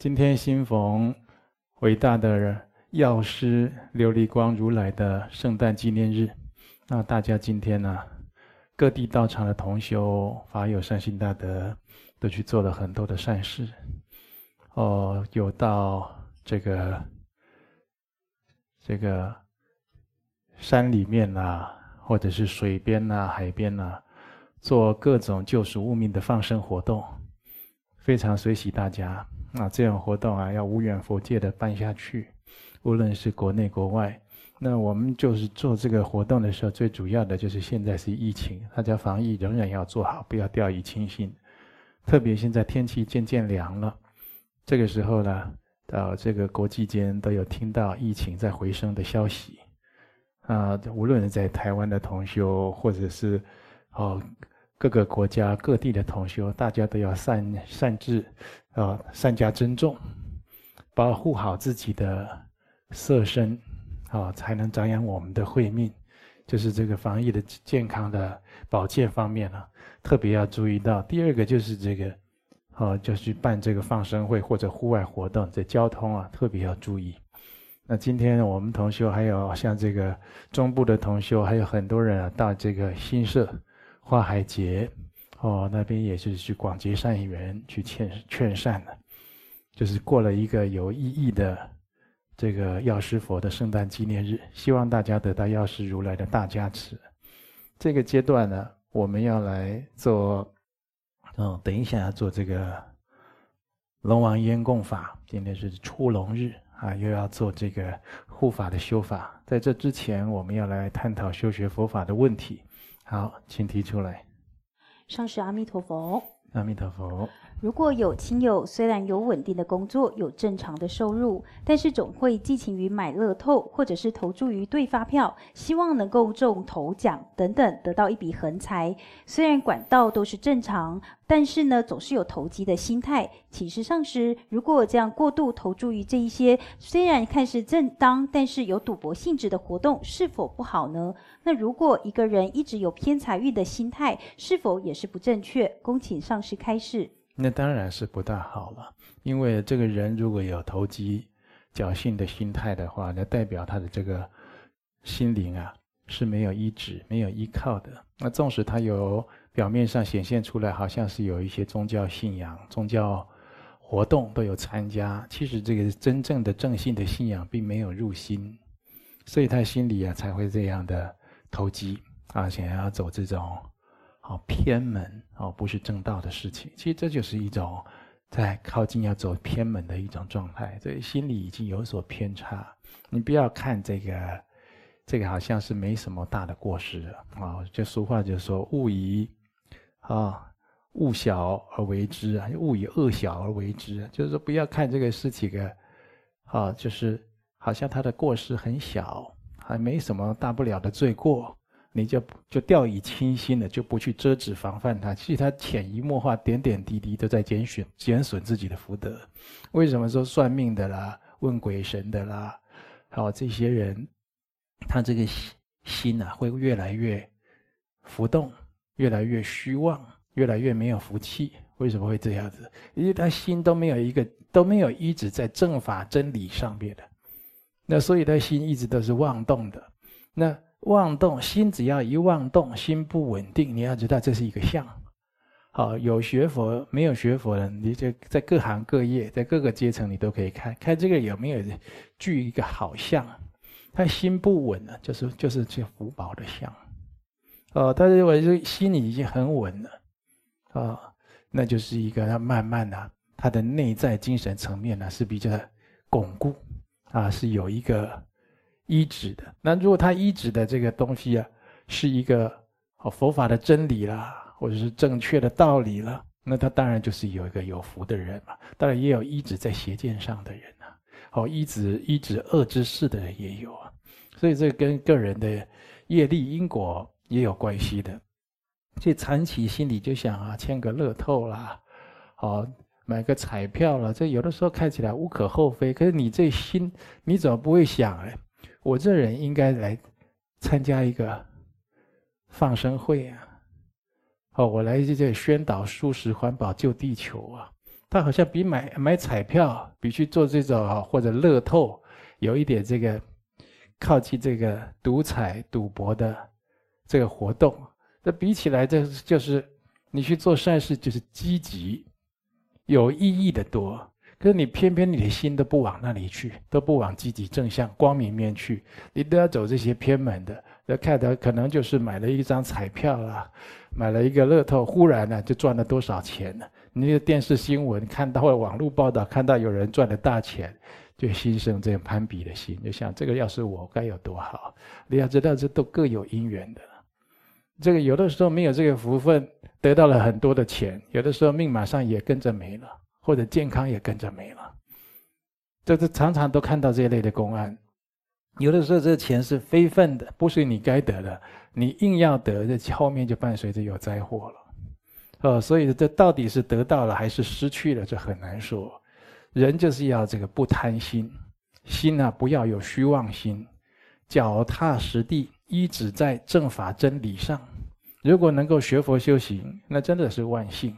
今天新逢伟大的药师琉璃光如来的圣诞纪念日，那大家今天呢，各地道场的同修法友善心大德都去做了很多的善事，哦，有到这个这个山里面啊，或者是水边啊、海边啊，做各种救赎物命的放生活动，非常随喜大家。那这样活动啊，要无远弗届的办下去，无论是国内国外。那我们就是做这个活动的时候，最主要的就是现在是疫情，大家防疫仍然要做好，不要掉以轻心。特别现在天气渐渐凉了，这个时候呢，到这个国际间都有听到疫情在回升的消息。啊，无论是在台湾的同修，或者是哦。各个国家各地的同修，大家都要善善治，啊，善加珍重，保护好自己的色身，啊，才能长养我们的慧命。就是这个防疫的健康的保健方面呢，特别要注意到。第二个就是这个，啊，就是办这个放生会或者户外活动，这交通啊特别要注意。那今天我们同修还有像这个中部的同修，还有很多人啊到这个新社。花海节，哦，那边也是去广结善缘，去劝劝善的，就是过了一个有意义的这个药师佛的圣诞纪念日，希望大家得到药师如来的大加持。这个阶段呢，我们要来做，嗯，等一下要做这个龙王烟供法，今天是出龙日啊，又要做这个护法的修法。在这之前，我们要来探讨修学佛法的问题。好，请提出来。上师阿弥陀佛。阿弥陀佛。如果有亲友虽然有稳定的工作，有正常的收入，但是总会寄情于买乐透，或者是投注于对发票，希望能够中头奖等等，得到一笔横财。虽然管道都是正常，但是呢，总是有投机的心态。请示上师，如果这样过度投注于这一些虽然看似正当，但是有赌博性质的活动，是否不好呢？那如果一个人一直有偏财运的心态，是否也是不正确？恭请上师开示。那当然是不大好了，因为这个人如果有投机、侥幸的心态的话，那代表他的这个心灵啊是没有依止、没有依靠的。那纵使他有表面上显现出来，好像是有一些宗教信仰、宗教活动都有参加，其实这个真正的正信的信仰并没有入心，所以他心里啊才会这样的投机啊，想要走这种。哦，偏门哦，不是正道的事情。其实这就是一种在靠近要走偏门的一种状态，所以心里已经有所偏差。你不要看这个，这个好像是没什么大的过失啊。就俗话就说“勿以啊恶小而为之啊，勿以恶小而为之”，就是说不要看这个事情的啊，就是好像他的过失很小，还没什么大不了的罪过。你就就掉以轻心了，就不去遮止防范它。其实他潜移默化、点点滴滴都在减损减损自己的福德。为什么说算命的啦、问鬼神的啦，还有这些人，他这个心心啊会越来越浮动，越来越虚妄，越来越没有福气？为什么会这样子？因为他心都没有一个都没有一直在正法真理上面的，那所以他心一直都是妄动的。那。妄动心，只要一妄动，心不稳定，你要知道这是一个相。好，有学佛没有学佛的，你就在各行各业，在各个阶层，你都可以看看这个有没有具一个好相。他心不稳了，就是就是这福报的相。哦，他认为这心里已经很稳了，哦，那就是一个他慢慢的、他的内在精神层面呢是比较巩固啊，是有一个。依止的，那如果他依止的这个东西啊，是一个哦佛法的真理啦，或者是正确的道理了，那他当然就是有一个有福的人嘛。当然也有依止在邪见上的人啊，哦依止依止恶之事的人也有啊。所以这跟个人的业力因果也有关系的。所以长期心里就想啊，签个乐透啦，哦买个彩票啦，这有的时候看起来无可厚非，可是你这心你怎么不会想哎？我这人应该来参加一个放生会啊！哦，我来这这宣导素食环保救地球啊！它好像比买买彩票，比去做这种或者乐透，有一点这个靠近这个赌彩赌博的这个活动。这比起来，这就是你去做善事，就是积极、有意义的多。可是你偏偏你的心都不往那里去，都不往积极正向光明面去，你都要走这些偏门的。那看到可能就是买了一张彩票啊，买了一个乐透，忽然呢就赚了多少钱呢？你那个电视新闻看到或网络报道看到有人赚了大钱，就心生这样攀比的心，就想这个要是我该有多好。你要知道，这都各有因缘的。这个有的时候没有这个福分，得到了很多的钱，有的时候命马上也跟着没了。或者健康也跟着没了，这这常常都看到这一类的公案。有的时候这钱是非分的，不是你该得的，你硬要得，这后面就伴随着有灾祸了。哦，所以这到底是得到了还是失去了，这很难说。人就是要这个不贪心，心啊不要有虚妄心，脚踏实地，一直在正法真理上。如果能够学佛修行，那真的是万幸。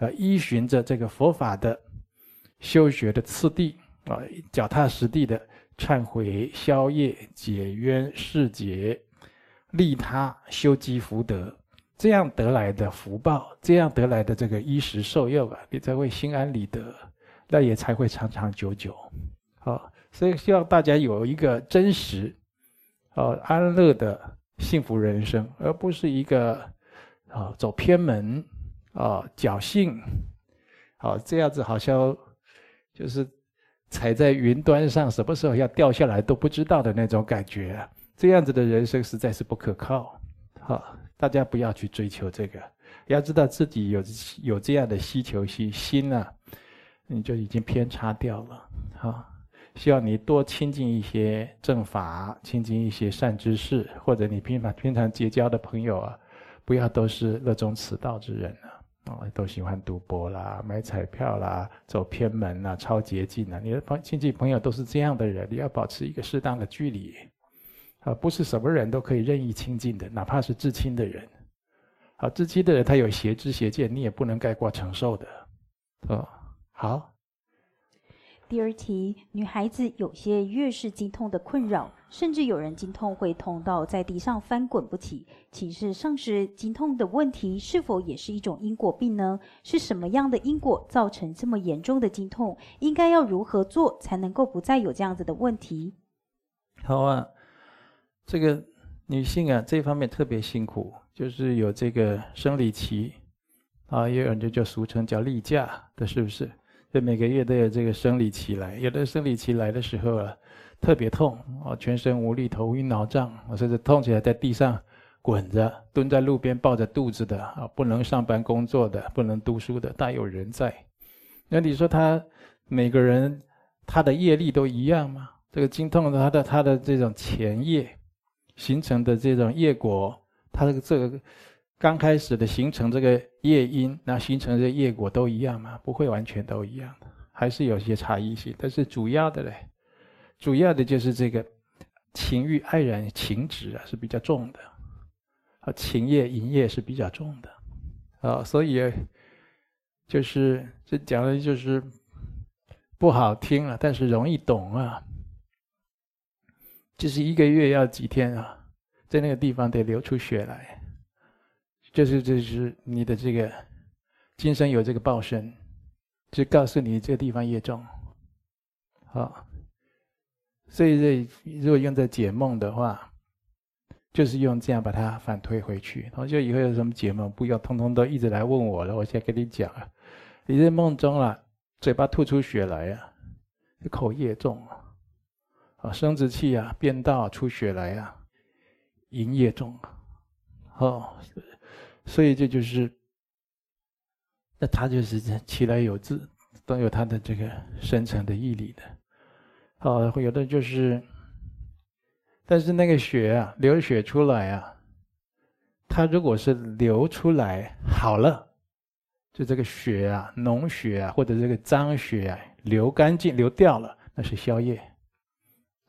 呃，依循着这个佛法的修学的次第啊，脚踏实地的忏悔、消业、解冤、释结、利他、修积福德，这样得来的福报，这样得来的这个衣食受用啊，你才会心安理得，那也才会长长久久。好，所以希望大家有一个真实、啊安乐的幸福人生，而不是一个啊走偏门。啊，侥幸，好，这样子好像就是踩在云端上，什么时候要掉下来都不知道的那种感觉！这样子的人生实在是不可靠。好，大家不要去追求这个，要知道自己有有这样的需求心心啊，你就已经偏差掉了。好，希望你多亲近一些正法，亲近一些善知识，或者你平常平常结交的朋友啊，不要都是热衷此道之人啊。哦，都喜欢赌博啦，买彩票啦，走偏门啦，超捷径啦！你的朋亲戚朋友都是这样的人，你要保持一个适当的距离，啊，不是什么人都可以任意亲近的，哪怕是至亲的人，好，至亲的人他有邪知邪见，你也不能概括承受的，哦，好。第二题，女孩子有些月事经痛的困扰，甚至有人经痛会痛到在地上翻滚不起。请示上师，经痛的问题是否也是一种因果病呢？是什么样的因果造成这么严重的经痛？应该要如何做才能够不再有这样子的问题？好啊，这个女性啊，这方面特别辛苦，就是有这个生理期啊，也有人就叫俗称叫例假的，是不是？就每个月都有这个生理期来，有的生理期来的时候啊，特别痛啊，全身无力、头晕脑胀，甚至痛起来在地上滚着，蹲在路边抱着肚子的啊，不能上班工作的，不能读书的，大有人在。那你说他每个人他的业力都一样吗？这个经痛他的他的这种前业形成的这种业果，他的这个。刚开始的形成这个业因，那形成这个业果都一样吗？不会完全都一样的，还是有些差异性。但是主要的嘞，主要的就是这个情欲爱染情执啊是比较重的，啊情业淫业是比较重的，啊所以就是这讲的就是不好听了，但是容易懂啊。就是一个月要几天啊，在那个地方得流出血来。就是就是你的这个今生有这个报身，就告诉你这个地方业重，好，所以这如果用在解梦的话，就是用这样把它反推回去。然后就以后有什么解梦，不要通通都一直来问我了。我现在跟你讲啊，你在梦中啊，嘴巴吐出血来啊，口业重啊，啊，生殖器啊变道出血来啊，淫业重啊，哦。所以这就是，那他就是其来有自，都有他的这个深层的毅力的。好，有的就是，但是那个血啊，流血出来啊，它如果是流出来好了，就这个血啊，脓血啊，或者这个脏血啊，流干净流掉了，那是消夜。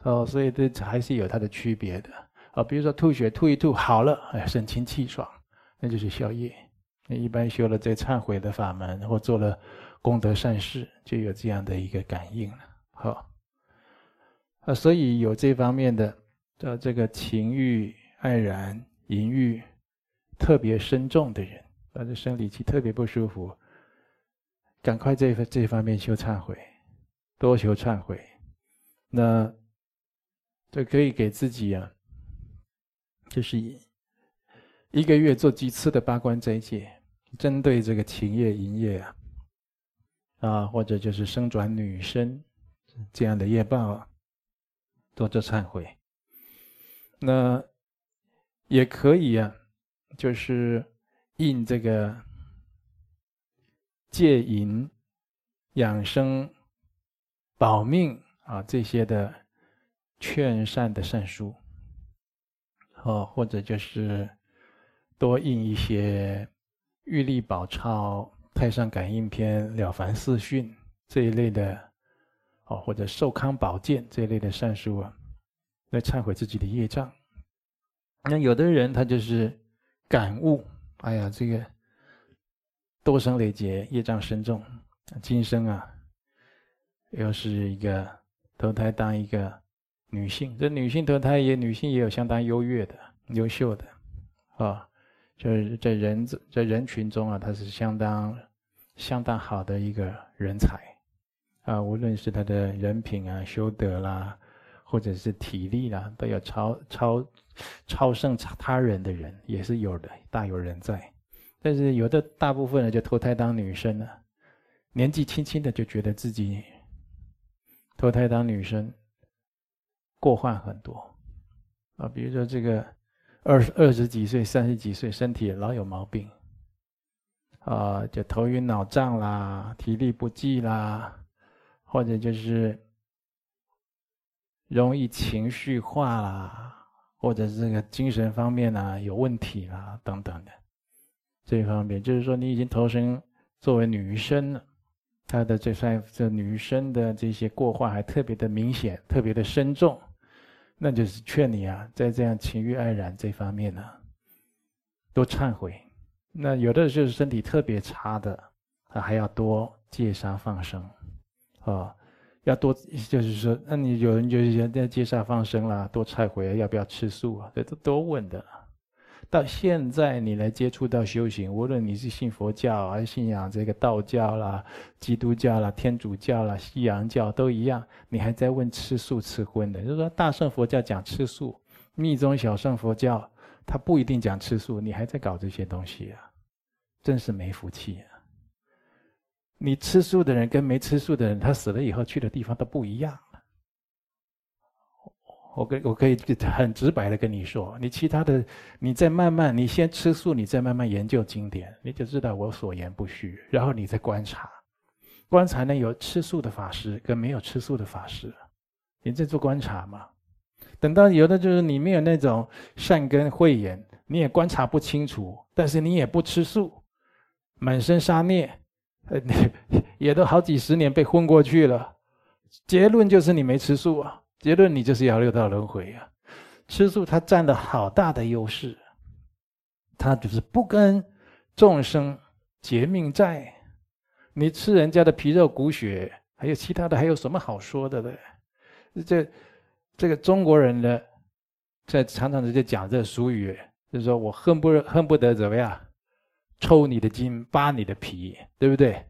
哦，所以这还是有它的区别的。啊，比如说吐血吐一吐好了，哎，神清气爽。那就是消业，一般修了这忏悔的法门，或做了功德善事，就有这样的一个感应了。好，啊，所以有这方面的，的这个情欲爱染、淫欲特别深重的人，或者生理期特别不舒服，赶快这这方面修忏悔，多求忏悔，那这可以给自己啊，就是一个月做几次的八关斋戒。针对这个情业、淫业啊，啊，或者就是生转女生这样的业报啊，多做忏悔。那也可以啊，就是印这个戒淫、养生、保命啊这些的劝善的善书，哦，或者就是多印一些。玉历宝钞、太上感应篇、了凡四训这一类的，哦，或者寿康宝鉴这一类的善书啊，来忏悔自己的业障。那有的人他就是感悟，哎呀，这个多生累劫，业障深重，今生啊，又是一个投胎当一个女性，这女性投胎也女性也有相当优越的、优秀的，啊、就是在人在人群中啊，他是相当相当好的一个人才啊，无论是他的人品啊、修德啦，或者是体力啦，都有超超超胜他人的人也是有的，大有人在。但是有的大部分呢，就投胎当女生了，年纪轻轻的就觉得自己投胎当女生过患很多啊，比如说这个。二二十几岁、三十几岁，身体老有毛病，啊，就头晕脑胀啦，体力不济啦，或者就是容易情绪化啦，或者这个精神方面啊有问题啦等等的，这一方面就是说你已经投生作为女生了，她的这算这女生的这些过患还特别的明显，特别的深重。那就是劝你啊，在这样情欲爱染这方面呢、多忏悔。那有的就是身体特别差的，他还要多戒杀放生，啊、要多就是说，那你有人就是在戒杀放生啦，多忏悔，要不要吃素啊？这都多问的。到现在你来接触到修行，无论你是信佛教还是信仰这个道教啦、基督教啦、天主教啦、西洋教都一样，你还在问吃素吃荤的。就是说大乘佛教讲吃素，密宗小乘佛教他不一定讲吃素，你还在搞这些东西啊，真是没福气啊！你吃素的人跟没吃素的人，他死了以后去的地方都不一样。我可我可以很直白的跟你说，你其他的，你再慢慢，你先吃素，你再慢慢研究经典，你就知道我所言不虚。然后你再观察，观察呢，有吃素的法师跟没有吃素的法师，你在做观察嘛。等到有的就是你没有那种善根慧眼，你也观察不清楚，但是你也不吃素，满身杀孽，呃，也都好几十年被昏过去了，结论就是你没吃素啊。结论，你就是要六道轮回啊！吃素它占了好大的优势，它就是不跟众生结命债。你吃人家的皮肉骨血，还有其他的，还有什么好说的呢？这这个中国人呢，在常常在讲这俗语，就是说我恨不恨不得怎么样，抽你的筋，扒你的皮，对不对？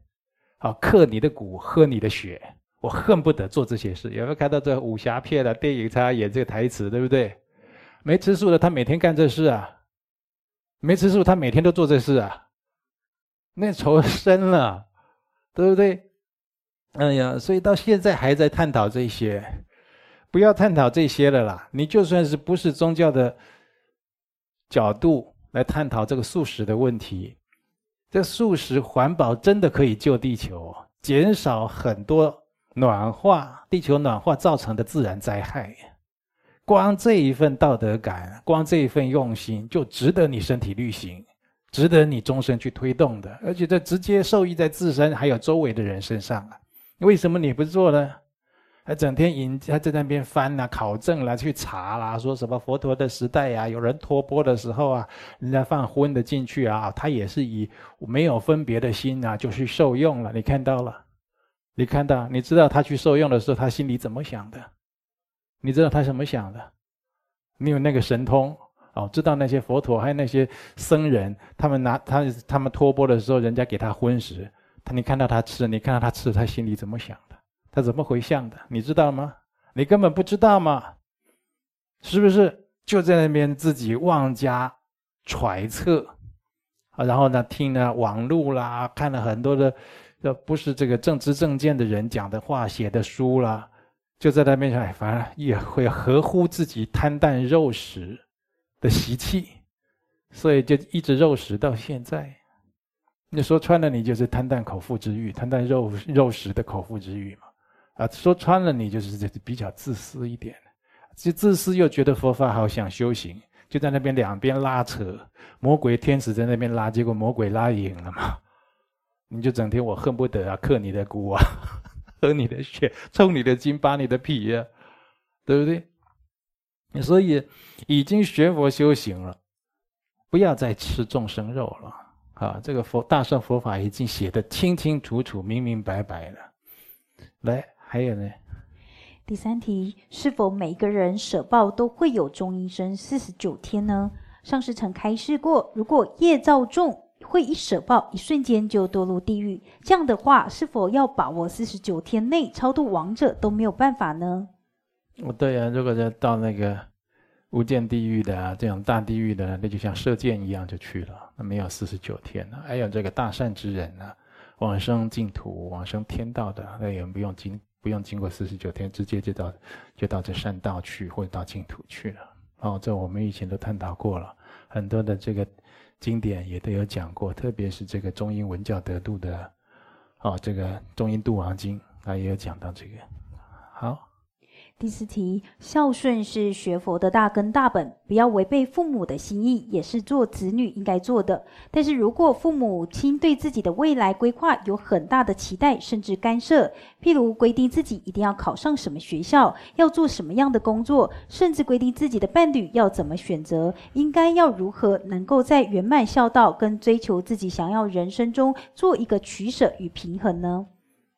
好，克你的骨，喝你的血。我恨不得做这些事。有没有看到这武侠片的电影？他演这个台词，对不对？没吃素的他每天干这事啊，没吃素他每天都做这事啊，那仇深了，对不对？哎呀，所以到现在还在探讨这些，不要探讨这些了啦。你就算是不是宗教的角度来探讨这个素食的问题，这素食环保真的可以救地球，减少很多。暖化，地球暖化造成的自然灾害，光这一份道德感，光这一份用心，就值得你身体力行，值得你终身去推动的，而且这直接受益在自身还有周围的人身上啊！为什么你不做呢？还整天引他在那边翻呐、啊、考证啦、去查啦，说什么佛陀的时代呀、啊，有人托钵的时候啊，人家放荤的进去啊，他也是以没有分别的心啊，就去受用了。你看到了？你看到？你知道他去受用的时候，他心里怎么想的？你知道他怎么想的？你有那个神通哦，知道那些佛陀还有那些僧人，他们拿他他们托钵的时候，人家给他荤食，他你看到他吃，你看到他吃，他心里怎么想的？他怎么回向的？你知道吗？你根本不知道吗，是不是？就在那边自己妄加揣测啊，然后呢，听了网络啦，看了很多的，这不是这个正知正见的人讲的话、写的书啦，就在他面前，反而也会合乎自己贪淡肉食的习气，所以就一直肉食到现在。你说穿了，你就是贪淡口腹之欲，贪淡肉肉食的口腹之欲嘛。啊，说穿了，你就是比较自私一点，就自私又觉得佛法好想修行，就在那边两边拉扯，魔鬼天使在那边拉，结果魔鬼拉赢了嘛，你就整天我恨不得啊，嗑你的骨啊，喝你的血，抽你的筋，扒你的皮呀，对不对？所以已经学佛修行了，不要再吃众生肉了啊！这个佛大乘佛法已经写得清清楚楚、明明白白了，来。还有呢？第三题，是否每个人舍报都会有中阴身四十九天呢？上师曾开示过，如果业造重，会一舍报，一瞬间就堕入地狱。这样的话，是否要把握四十九天内超度亡者都没有办法呢？哦，对啊，如果要到那个无间地狱的啊，这种大地狱的，那就像射箭一样就去了，那没有四十九天了。还有这个大善之人呢，往生净土、往生天道的，那也不用经。不用经过四十九天，直接就到就到这善道去，或者到净土去了。哦，这我们以前都探讨过了，很多的这个经典也都有讲过，特别是这个中英文教得度的，哦，这个《中英度王经》啊，也有讲到这个。好。第四题，孝顺是学佛的大根大本，不要违背父母的心意，也是做子女应该做的。但是如果父母亲对自己的未来规划有很大的期待，甚至干涉，譬如规定自己一定要考上什么学校，要做什么样的工作，甚至规定自己的伴侣要怎么选择，应该要如何能够在圆满孝道跟追求自己想要人生中做一个取舍与平衡呢？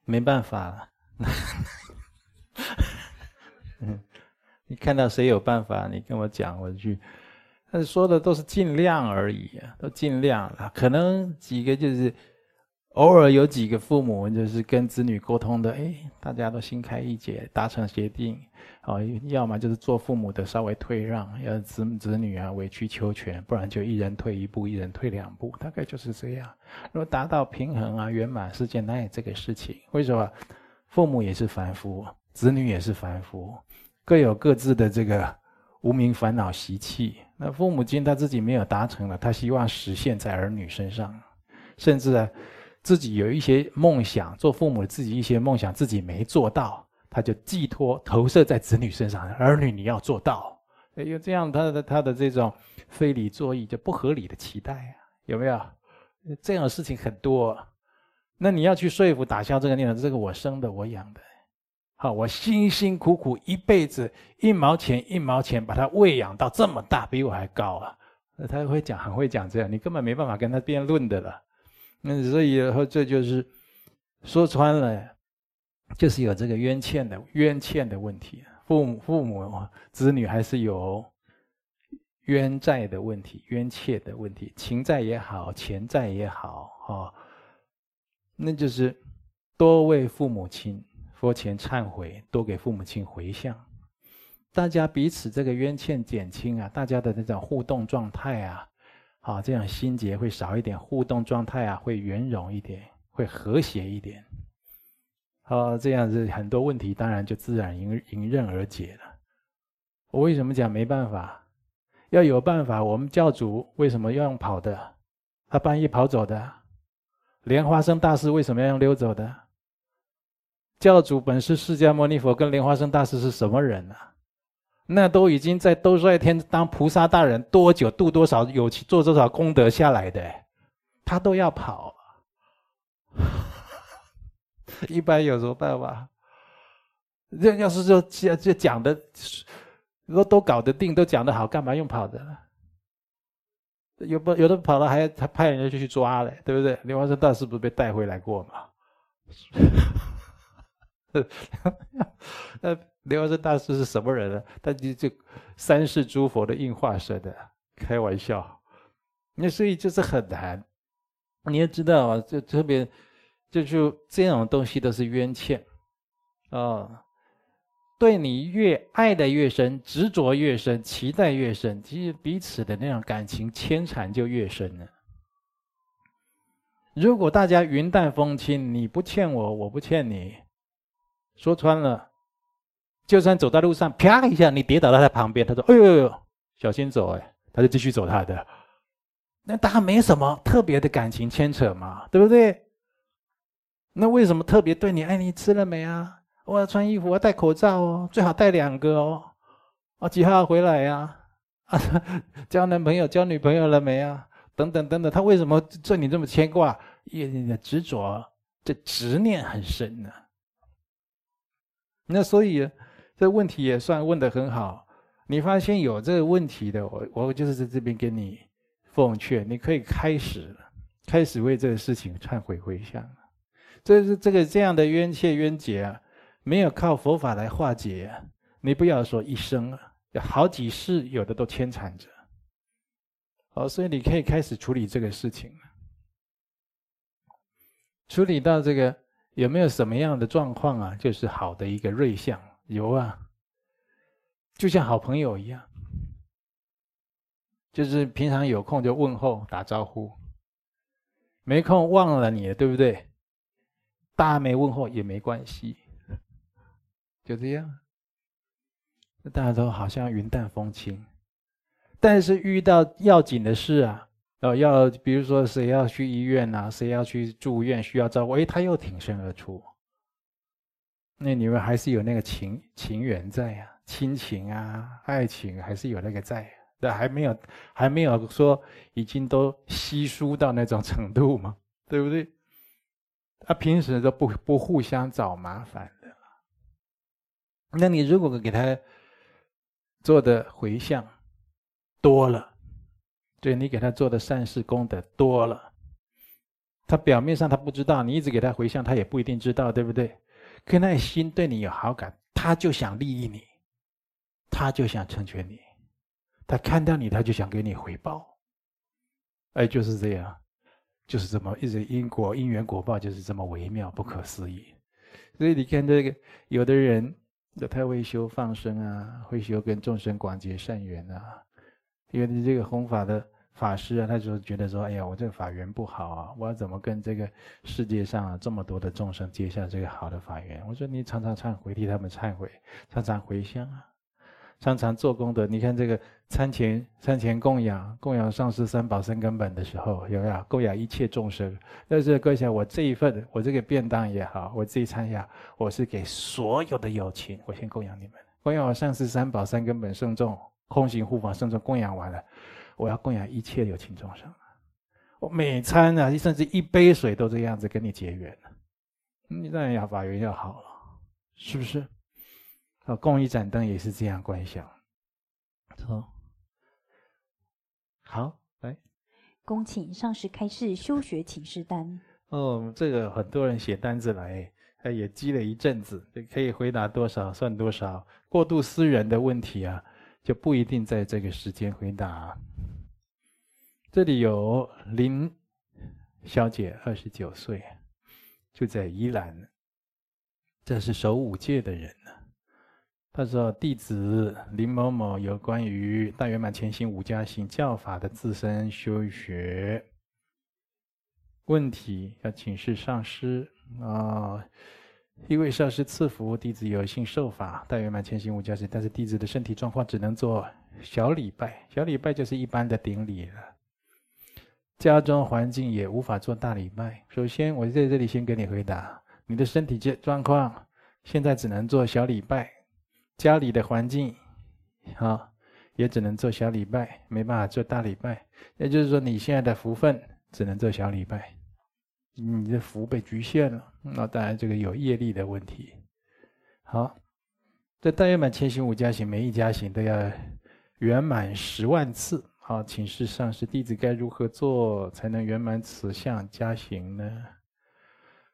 没办法。嗯，你看到谁有办法？你跟我讲，我去。但是说的都是尽量而已啊，都尽量了。可能几个就是偶尔有几个父母就是跟子女沟通的，哎，大家都心开意解，达成协定。哦，要么就是做父母的稍微退让，要子子女啊委曲求全，不然就一人退一步，一人退两步，大概就是这样。如果达到平衡啊圆满，是件难以这个事情。为什么？父母也是凡夫，子女也是凡夫。各有各自的这个无明烦恼习气。那父母亲他自己没有达成了，他希望实现在儿女身上，甚至啊，自己有一些梦想，做父母自己一些梦想自己没做到，他就寄托投射在子女身上。儿女你要做到，因为这样他的他的这种非理作意就不合理的期待啊，有没有？这样的事情很多。那你要去说服打消这个念头，这个我生的我养的。好，我辛辛苦苦一辈子一毛钱一毛钱把他喂养到这么大，比我还高啊！他会讲，很会讲这样，你根本没办法跟他辩论的了。那所以以后这就是说穿了，就是有这个冤欠的冤欠的问题。父母父母子女还是有冤债的问题，冤欠的问题，情债也好，钱债也好，哈，那就是多为父母亲。佛前忏悔，多给父母亲回向，大家彼此这个冤欠减轻啊，大家的这种互动状态啊，好，这样心结会少一点，互动状态啊会圆融一点，会和谐一点，好，这样子很多问题当然就自然迎迎刃而解了。我为什么讲没办法？要有办法，我们教主为什么要用跑的？他半夜跑走的。莲花生大师为什么要用溜走的？教主本是释迦牟尼佛跟莲花生大师是什么人啊？那都已经在兜率天当菩萨大人多久度多少有做多少功德下来的，他都要跑，一般有什么办法？这要是说这讲的都都搞得定，都讲得好，干嘛用跑的？有不有的跑了还还派人家就去抓嘞，对不对？莲花生大师不是被带回来过吗？那莲花生大师是什么人呢？他就就三世诸佛的应化身的，开玩笑。那所以就是很难。你要知道啊，就特别就就这种东西都是冤欠啊。对你越爱的越深，执着越深，期待越深，其实彼此的那种感情牵缠就越深了。如果大家云淡风轻，你不欠我，我不欠你，说穿了，就算走在路上，啪一下你跌倒在他旁边，他说：“哎呦呦，小心走！”哎，他就继续走他的，那他没什么特别的感情牵扯嘛，对不对？那为什么特别对你？哎，你吃了没啊？我要穿衣服，我要戴口罩哦，最好戴两个哦。啊，几号回来呀？啊，交男朋友、交女朋友了没啊？等等等等，他为什么对你这么牵挂？因为你的执着，这执念很深呢、啊。那所以这问题也算问得很好。你发现有这个问题的，我我就是在这边给你奉劝，你可以开始开始为这个事情忏悔回向。这是这个这样的冤切冤结啊。没有靠佛法来化解，你不要说一生啊，有好几世，有的都牵缠着。好，所以你可以开始处理这个事情了。处理到这个有没有什么样的状况啊？就是好的一个瑞相，有啊，就像好朋友一样，就是平常有空就问候打招呼，没空忘了你，对不对？大家没问候也没关系。就这样，大家都好像云淡风轻，但是遇到要紧的事啊，哦，要比如说谁要去医院啊，谁要去住院需要照顾，哎，他又挺身而出。那你们还是有那个情情缘在啊，亲情啊，爱情还是有那个在，但还没有还没有说已经都稀疏到那种程度嘛，对不对？他平时都不不互相找麻烦的。那你如果给他做的回向多了，对你给他做的善事功德多了，他表面上他不知道，你一直给他回向，他也不一定知道，对不对？可那心对你有好感，他就想利益你，他就想成全你，他看到你，他就想给你回报。哎，就是这样，就是这么一直因果因缘果报，就是这么微妙不可思议。所以你看这个，有的人。他会修放生啊，会修跟众生广结善缘啊。因为你这个弘法的法师啊，他就觉得说：“哎呀，我这个法缘不好啊，我要怎么跟这个世界上啊这么多的众生结下这个好的法缘？”我说：“你常常忏悔，替他们忏悔，常常回向啊。”常常做功德，你看这个餐前餐前供养供养上师三宝三根本的时候，有没有供养一切众生？但是各位想，我这一份我这个便当也好，我这一餐呀，我是给所有的有情，我先供养你们，供养我上师三宝三根本圣众，空行护法圣众供养完了，我要供养一切有情众生。我每餐啊，甚至一杯水都这样子跟你结缘，你当然要法缘要好了，是不是？啊，供一盏灯也是这样观想。好，好，来，恭请上师开示修学请示单。哦，这个很多人写单子来，哎，也积了一阵子，可以回答多少算多少。过度私人的问题啊，就不一定在这个时间回答。这里有林小姐，二十九岁，住在宜兰，这是守五戒的人呢。他说：“弟子林某某有关于大圆满前行五加行教法的自身修学问题，要请示上师啊。因为上师赐福，弟子有幸受法大圆满前行五加行，但是弟子的身体状况只能做小礼拜，小礼拜就是一般的顶礼了。家中环境也无法做大礼拜。首先，我在这里先给你回答，你的身体状况现在只能做小礼拜。”家里的环境，啊，也只能做小礼拜，没办法做大礼拜。也就是说，你现在的福分只能做小礼拜，你的福被局限了。那当然，这个有业力的问题。好，这大圆满前行五加行，每一加行都要圆满十万次。好，请示上师，弟子该如何做才能圆满此项加行呢？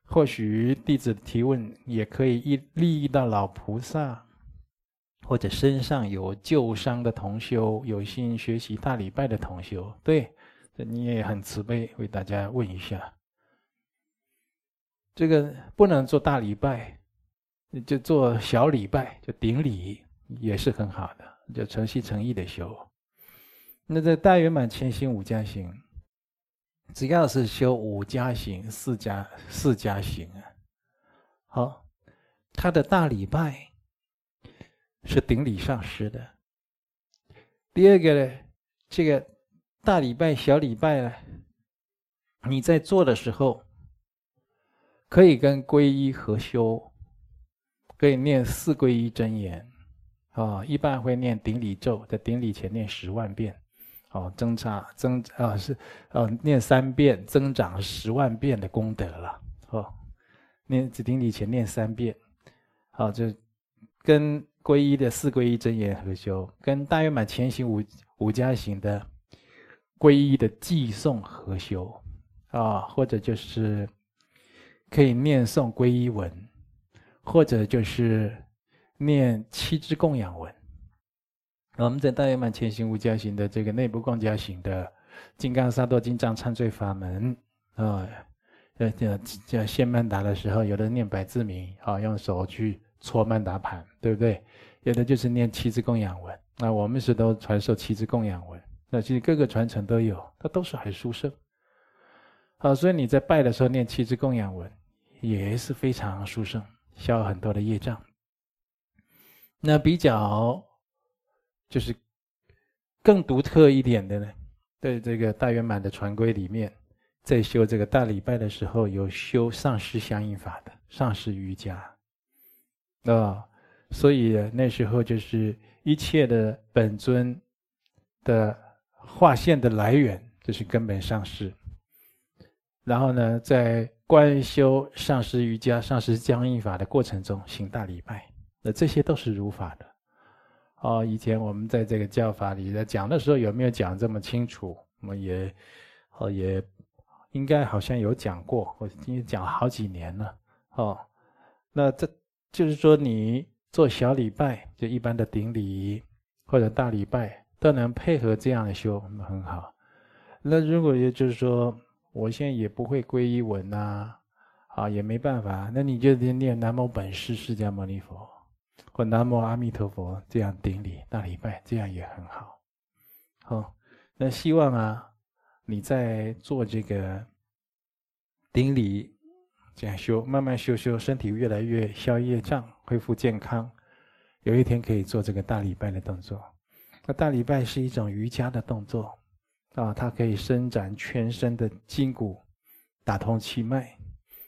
或许弟子的提问也可以一利益到老菩萨，或者身上有旧伤的同修，有心学习大礼拜的同修。对，这你也很慈悲，为大家问一下。这个不能做大礼拜，就做小礼拜，就顶礼也是很好的，就诚心诚意的修。那在大圆满前行五加行。只要是修五加行、四加四加行啊，好，他的大礼拜是顶礼上师的。第二个呢，这个大礼拜、小礼拜呢，你在做的时候，可以跟皈依合修，可以念四皈依真言，啊，一般会念顶礼咒，在顶礼前念十万遍。哦，增长增啊是哦，念三遍增长十万遍的功德了。哦，念只顶礼前念三遍，好，就跟皈依的四皈依真言合修，跟大圆满前行五五加行的皈依的偈颂合修啊，或者就是可以念诵皈依文，或者就是念七支供养文。我们在大圆满前行五加行的这个内部共加行的金刚萨埵金藏忏罪法门啊，呃，叫叫献曼达的时候，有的念百字明啊，用手去搓曼达盘，对不对？有的就是念七支供养文。那我们是都传授七支供养文，那其实各个传承都有，它都是很殊胜。好，所以你在拜的时候念七支供养文，也是非常殊胜，消很多的业障。那比较。就是更独特一点的呢，在这个大圆满的传规里面，在修这个大礼拜的时候，有修上师相应法的上师瑜伽，啊、所以那时候就是一切的本尊的化现的来源，就是根本上师。然后呢，在观修上师瑜伽、上师相应法的过程中行大礼拜，那这些都是如法的。哦，以前我们在这个教法里在讲的时候，有没有讲这么清楚？我们也，哦，也应该好像有讲过，我已经讲好几年了。哦，那这就是说，你做小礼拜，就一般的顶礼或者大礼拜，都能配合这样的修，很好。那如果也就是说，我现在也不会皈依文呐，啊，也没办法，那你就得念南无本师释迦牟尼佛。或南无阿弥陀佛，这样顶礼大礼拜，这样也很好。好，那希望啊，你在做这个顶礼，这样修，慢慢修修，身体越来越消业障，恢复健康，有一天可以做这个大礼拜的动作。那大礼拜是一种瑜伽的动作啊，它可以伸展全身的筋骨，打通气脉。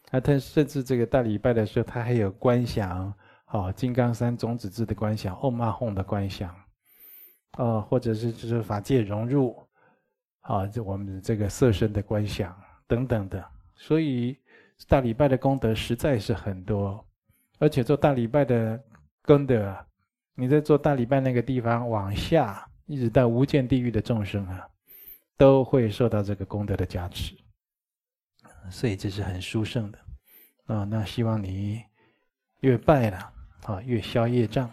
啊，它甚至这个大礼拜的时候，它还有观想。哦，金刚山种子字的观想，唵嘛吽的观想，哦，或者是就是法界融入，啊，就我们这个色身的观想等等的，所以大礼拜的功德实在是很多，而且做大礼拜的功德，你在做大礼拜那个地方往下，一直到无间地狱的众生啊，都会受到这个功德的加持，所以这是很殊胜的，啊，那希望你越拜了。啊，越消业障。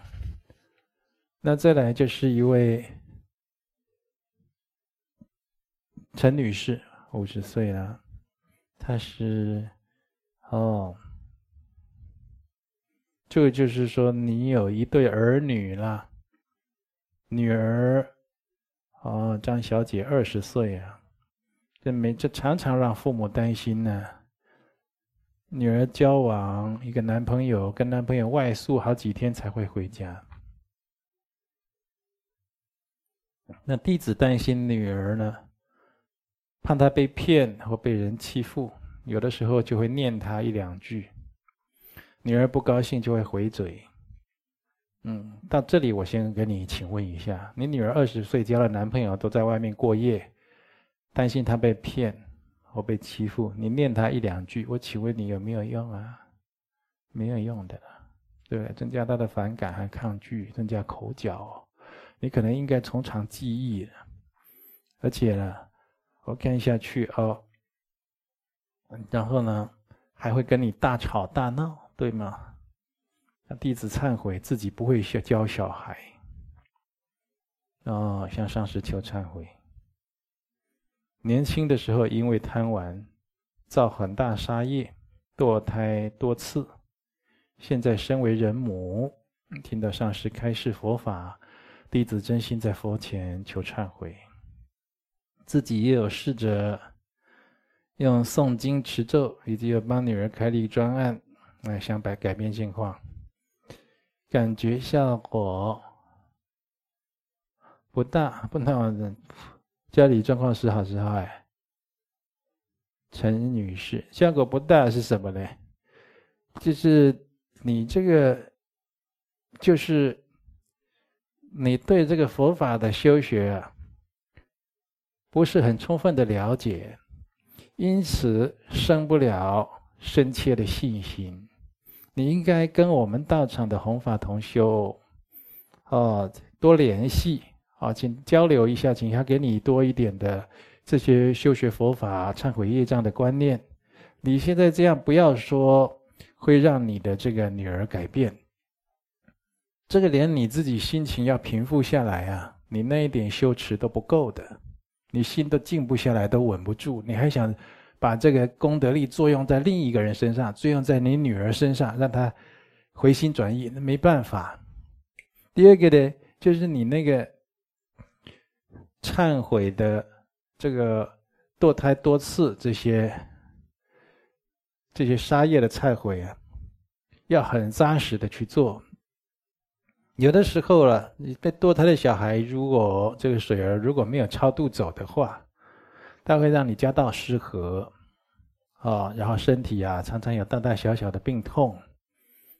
那再来就是一位陈女士，五十岁了，她是哦，这个就是说你有一对儿女了，女儿哦，张小姐二十岁啊，这没这常常让父母担心呢、女儿交往一个男朋友，跟男朋友外宿好几天才会回家。那弟子担心女儿呢，怕她被骗或被人欺负，有的时候就会念她一两句。女儿不高兴就会回嘴。嗯，到这里我先跟你请问一下，你女儿二十岁交了男朋友，都在外面过夜，担心她被骗。我被欺负，你念他一两句，我请问你有没有用啊？没有用的，对不对？增加他的反感和抗拒，增加口角。你可能应该从长计议，而且呢，我看下去哦，然后呢，还会跟你大吵大闹，对吗？那弟子忏悔，自己不会教小孩。哦，向上师求忏悔。年轻的时候因为贪玩，造很大杀业，堕胎多次。现在身为人母，听到上师开示佛法。弟子真心在佛前求忏悔，自己也有试着用诵经持咒，以及有帮女儿开立专案，来想改改变现况，感觉效果不大，不那么家里状况是好是坏？陈女士，效果不大是什么呢？就是你这个，就是。你对这个佛法的修学啊，不是很充分的了解，因此生不了深切的信心。你应该跟我们道场的弘法同修，哦，多联系啊，请交流一下，请他给你多一点的这些修学佛法、忏悔业障的观念。你现在这样，不要说会让你的这个女儿改变。这个连你自己心情要平复下来啊，你那一点羞耻都不够的，你心都静不下来，都稳不住，你还想把这个功德力作用在另一个人身上，作用在你女儿身上，让她回心转意，那没办法。第二个呢，就是你那个忏悔的这个堕胎多次这些这些杀业的忏悔啊，要很扎实的去做。有的时候了，你被堕胎的小孩，如果这个水儿如果没有超度走的话，它会让你家道失和，啊，然后身体啊常常有大大小小的病痛，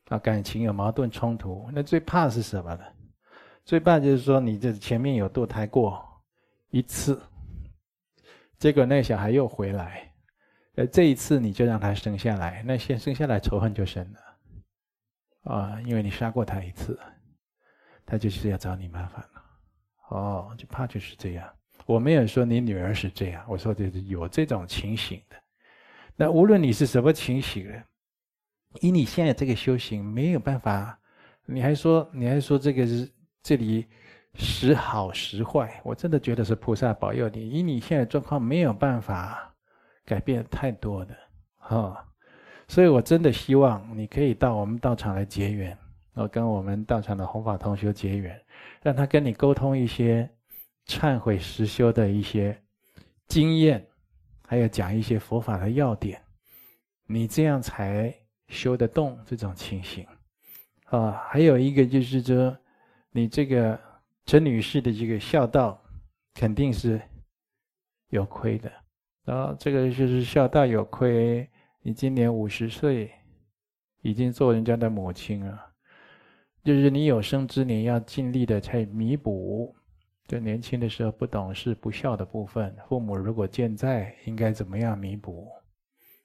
啊，感情有矛盾冲突。那最怕是什么呢？最怕就是说你这前面有堕胎过一次，结果那个小孩又回来，呃，这一次你就让他生下来，那先生下来仇恨就深了，啊，因为你杀过他一次。他就是要找你麻烦了，哦，就怕就是这样。我没有说你女儿是这样，我说的是有这种情形的。那无论你是什么情形的，以你现在这个修行没有办法，你还说你还说这个是这里时好时坏，我真的觉得是菩萨保佑你。以你现在状况没有办法改变太多的，哦，所以我真的希望你可以到我们道场来结缘。我跟我们道场的弘法同学结缘，让他跟你沟通一些忏悔实修的一些经验，还有讲一些佛法的要点，你这样才修得动这种情形。啊，还有一个就是说，你这个陈女士的这个孝道肯定是有亏的。然后这个就是孝道有亏，你今年五十岁，已经做人家的母亲了。就是你有生之年要尽力的去弥补，就年轻的时候不懂事不孝的部分。父母如果健在，应该怎么样弥补？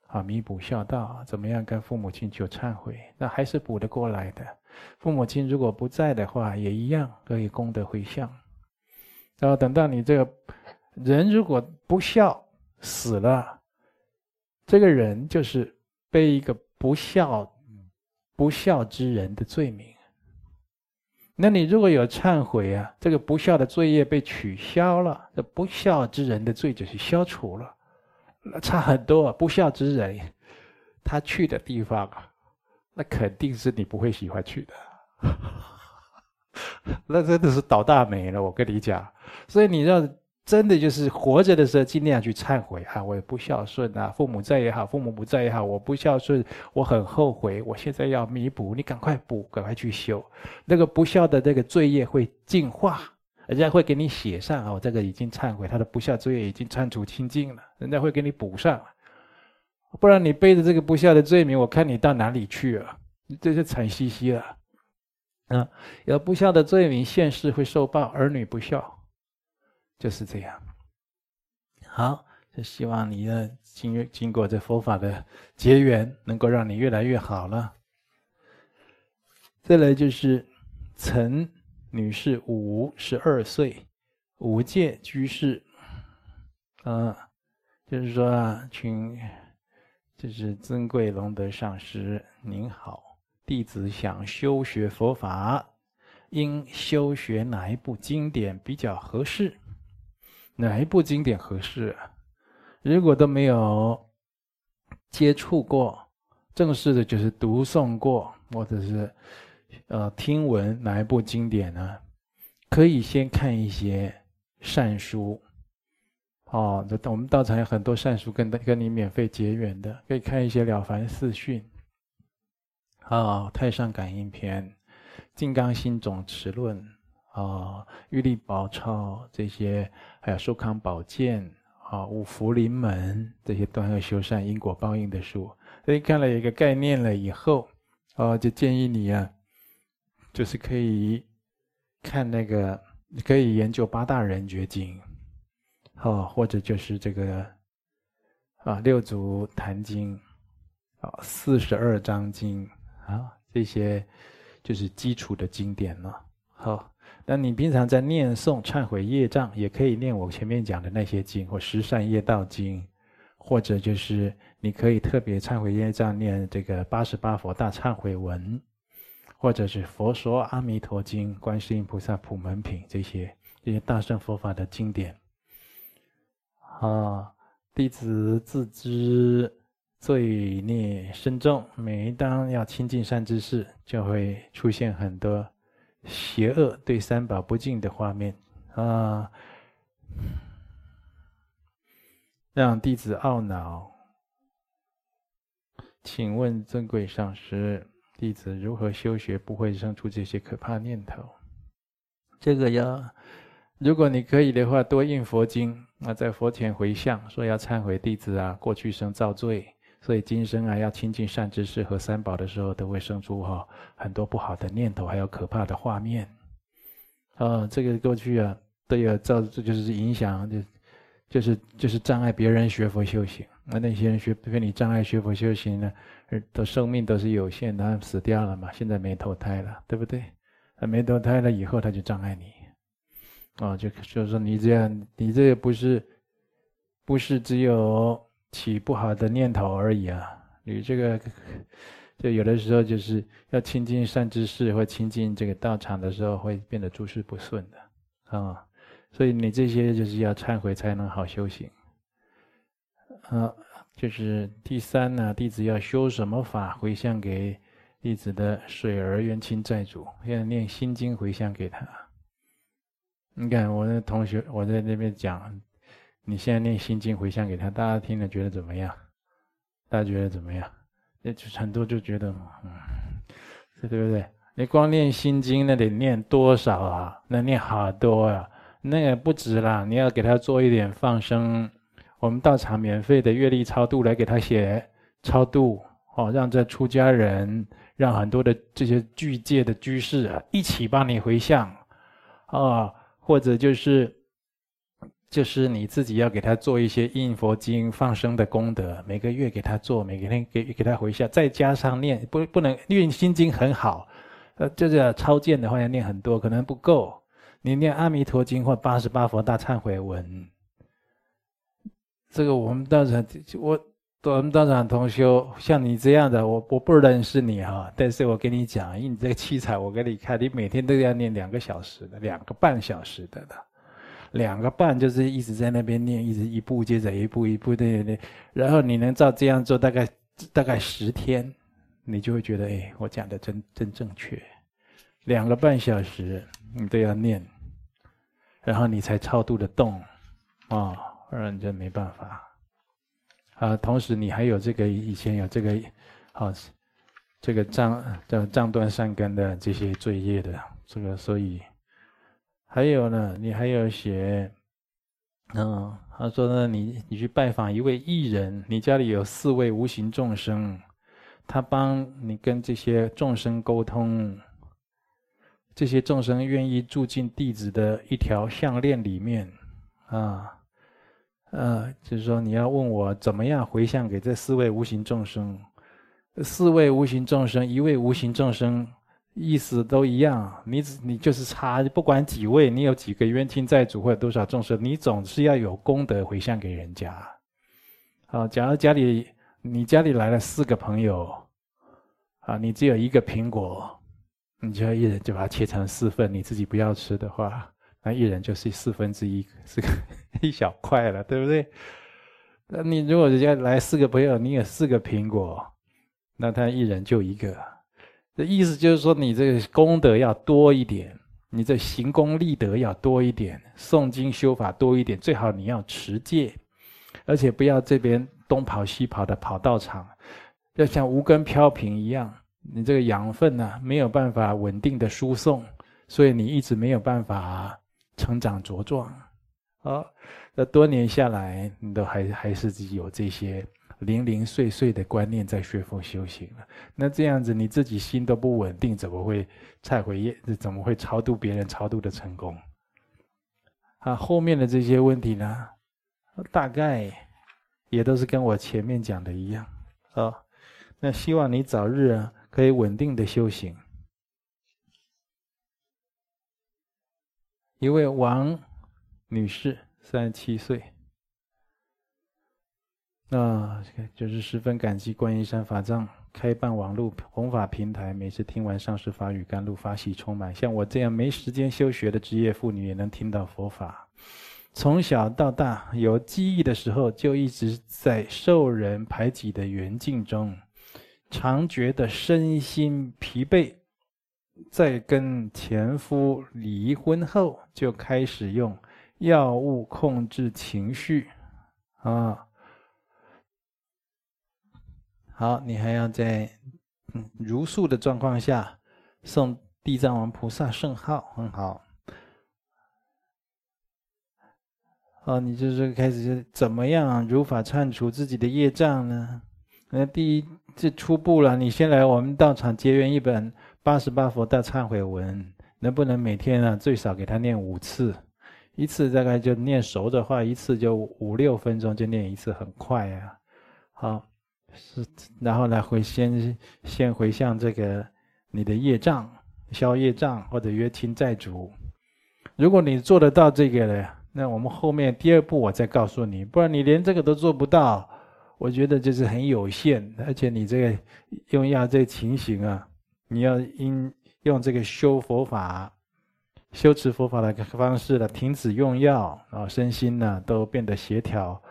啊，弥补孝道，怎么样跟父母亲求忏悔？那还是补得过来的。父母亲如果不在的话，也一样可以功德回向。然后等到你这个人如果不孝死了，这个人就是背一个不孝不孝之人的罪名。那你如果有忏悔啊，这个不孝的罪业被取消了，这不孝之人的罪就是消除了，差很多。不孝之人，他去的地方，那肯定是你不会喜欢去的，那真的是倒大霉了。我跟你讲，所以你要。真的就是活着的时候尽量去忏悔啊！我也不孝顺啊，父母在也好，父母不在也好，我不孝顺，我很后悔，我现在要弥补，你赶快补，赶快去修，那个不孝的那个罪业会净化，人家会给你写上啊，我，这个已经忏悔，他的不孝罪业已经删除清净了，人家会给你补上，不然你背着这个不孝的罪名，我看你到哪里去啊？你这就惨兮兮了，啊，有不孝的罪名，现世会受报，儿女不孝。就是这样，好，就希望你的经经过这佛法的结缘，能够让你越来越好了。再来就是陈女士，五十二岁，五戒居士。啊，就是说啊，请，这是尊贵龙德上师您好，弟子想修学佛法，应修学哪一部经典比较合适？哪一部经典合适？如果都没有接触过，正式的就是读诵过，或者是呃听闻哪一部经典呢？可以先看一些善书。哦，这我们道场有很多善书跟跟你免费结缘的，可以看一些《了凡四训》啊，《太上感应篇》《金刚心总持论》啊，《玉历宝钞》这些，还有《寿康宝鉴》啊，《五福临门》这些断恶修善、因果报应的书。所以看了一个概念了以后，哦，就建议你啊，就是可以看那个，可以研究八大人觉经。哦，或者就是这个啊，六祖坛经啊，四十二章经啊，这些就是基础的经典了。好，那你平常在念诵忏悔业障，也可以念我前面讲的那些经，或十善业道经，或者就是你可以特别忏悔业障念这个八十八佛大忏悔文，或者是佛说阿弥陀经、观世音菩萨普门品这些这些大乘佛法的经典。啊，弟子自知罪孽深重，每当要亲近善知识，就会出现很多邪恶、对三宝不敬的画面啊，让弟子懊恼。请问尊贵上师，弟子如何修学不会生出这些可怕念头？这个要。如果你可以的话，多印佛经，那在佛前回向，说要忏悔弟子啊，过去生造罪，所以今生啊要亲近善知识和三宝的时候，都会生出哈很多不好的念头，还有可怕的画面。啊，这个过去啊都有造，这就是影响，就就是就是障碍别人学佛修行。那那些人学被你障碍学佛修行呢，的生命都是有限的，他死掉了嘛，现在没投胎了，对不对？他没投胎了以后，他就障碍你。啊，就就是说你这样，你这个不是，不是只有起不好的念头而已啊！你这个，就有的时候就是要亲近善知识或亲近这个道场的时候，会变得诸事不顺的啊！所以你这些就是要忏悔才能好修行。啊，就是第三呢，弟子要修什么法回向给弟子的水儿冤亲债主，要念心经回向给他。你看我的同学，我在那边讲，你现在念心经回向给他，大家听了觉得怎么样？大家觉得怎么样？那就很多就觉得，嗯，对不对？你光念心经那得念多少啊？那念好多啊，那也不止啦，你要给他做一点放生，我们道场免费的月历超度来给他写超度，哦，让这出家人，让很多的这些具戒的居士啊，一起帮你回向，啊、哦。或者就是，就是你自己要给他做一些印佛经放生的功德，每个月给他做，每个天给给他回向，再加上念不不能念心经很好，呃，就是超荐的话要念很多，可能不够。你念阿弥陀经或八十八佛大忏悔文，这个我们道场我我们道场同修像你这样的，我我不认识你哈，但是我跟你讲，因为你这个器材我给你看，你每天都要念两个小时的，两个半小时的的，两个半就是一直在那边念，一直一步接着一步一步的念，然后你能照这样做大概大概十天，你就会觉得哎，我讲的真真正确，两个半小时你都要念，然后你才超度的动，啊，不然你就没办法。啊，同时你还有这个以前有这个，好，这个障这障断善根的这些罪业的这个，所以还有呢，你还有写，嗯，他说呢，你你去拜访一位艺人，你家里有四位无形众生，他帮你跟这些众生沟通，这些众生愿意住进弟子的一条项链里面，啊。呃，就是说你要问我怎么样回向给这四位无形众生，四位无形众生，一位无形众生意思都一样。你只你就是差，不管几位，你有几个冤亲债主或者多少众生，你总是要有功德回向给人家。好，假如家里你家里来了四个朋友，啊，你只有一个苹果，你就要一人就把它切成四份，你自己不要吃的话，那一人就是四分之一，是个 一小块了，对不对？那你如果人家来四个朋友，你有四个苹果，那他一人就一个。这意思就是说，你这个功德要多一点，你这行功立德要多一点，诵经修法多一点，最好你要持戒。而且不要这边东跑西跑的跑道场，要像无根飘萍一样，你这个养分呢、啊、没有办法稳定的输送，所以你一直没有办法成长茁壮。啊，那多年下来，你都还还是有这些零零碎碎的观念在学佛修行了。那这样子你自己心都不稳定，怎么会忏悔业？怎么会超度别人超度的成功？啊，后面的这些问题呢？大概也都是跟我前面讲的一样啊、那希望你早日啊可以稳定的修行。一位王女士，三十七岁，那就是十分感激观音山法藏开办网络弘法平台，每次听完上师法语甘露，法喜充满。像我这样没时间修学的职业妇女，也能听到佛法。从小到大有记忆的时候，就一直在受人排挤的缘境中，常觉得身心疲惫。在跟前夫离婚后，就开始用药物控制情绪。啊，好，你还要在如素的状况下诵地藏王菩萨圣号，很好。哦，你就是开始怎么样如法忏除自己的业障呢？那第一，这初步了，你先来我们道场结缘一本八十八佛大忏悔文，能不能每天啊最少给他念五次？一次大概就念熟的话，一次就五六分钟就念一次，很快啊。好，是然后来回先先回向这个你的业障，消业障或者约亲债主。如果你做得到这个呢？那我们后面第二步我再告诉你，不然你连这个都做不到，我觉得就是很有限。而且你这个用药这个情形啊，你要应用这个修佛法、修持佛法的方式了，停止用药，然后身心呢都变得协调。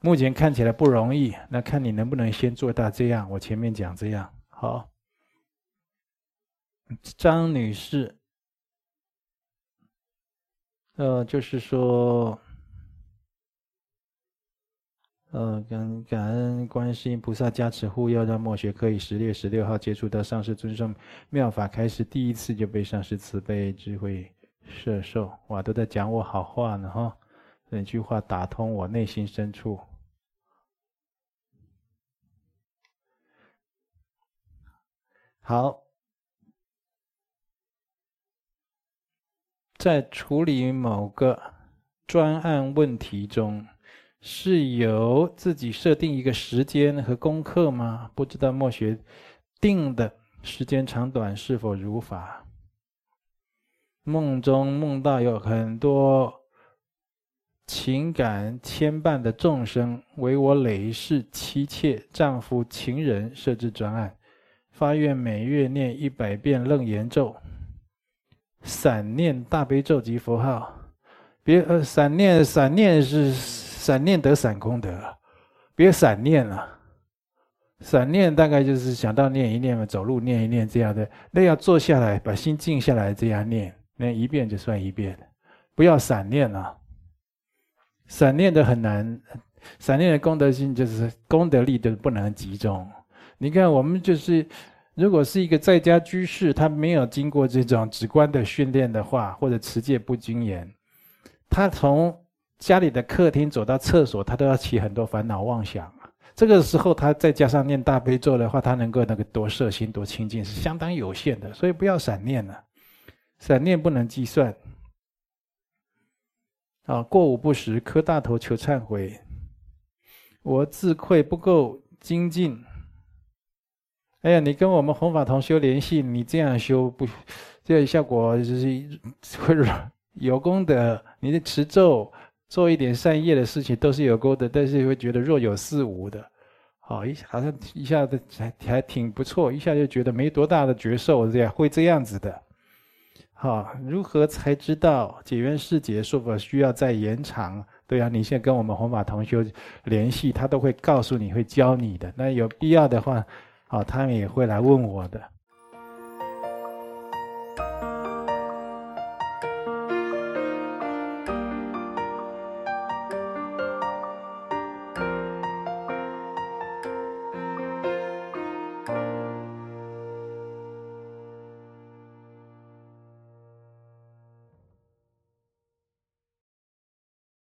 目前看起来不容易，那看你能不能先做到这样。我前面讲这样，好，张女士。呃，就是说，呃，感感恩观世音菩萨加持护佑，让末学可以十月十六号接触到上师尊胜妙法开始，第一次就被上师慈悲智慧摄受，哇，都在讲我好话呢哈，那句话打通我内心深处。好。在处理某个专案问题中，是由自己设定一个时间和功课吗？不知道末学定的时间长短是否如法？梦中梦到有很多情感牵绊的众生，为我累世妻妾、丈夫、情人设置专案，发愿每月念一百遍楞严咒。散念大悲咒及佛号，别呃，散念散念是散念得散功德，别散念了。散念大概就是想到念一念嘛，走路念一念这样的。那要坐下来，把心静下来，这样念，念一遍就算一遍，不要散念了。散念的很难，散念的功德心就是功德力都不能集中。你看我们就是。如果是一个在家居士，他没有经过这种直观的训练的话，或者持戒不精严，他从家里的客厅走到厕所，他都要起很多烦恼妄想。这个时候，他再加上念大悲咒的话，他能够那个多摄心、多清净，是相当有限的。所以不要闪念了，闪念不能计算。啊，过午不食，磕大头求忏悔，我自愧不够精进。哎呀，你跟我们弘法同修联系，你这样修不，这样效果就是会有功德。你的持咒做一点善业的事情都是有功德，但是会觉得若有似无的。好一好像一下子还还挺不错，一下就觉得没多大的觉受，这样会这样子的。好，如何才知道解缘释结是否需要再延长？对啊，你现在跟我们弘法同修联系，他都会告诉你会教你的。那有必要的话，好，他们也会来问我的。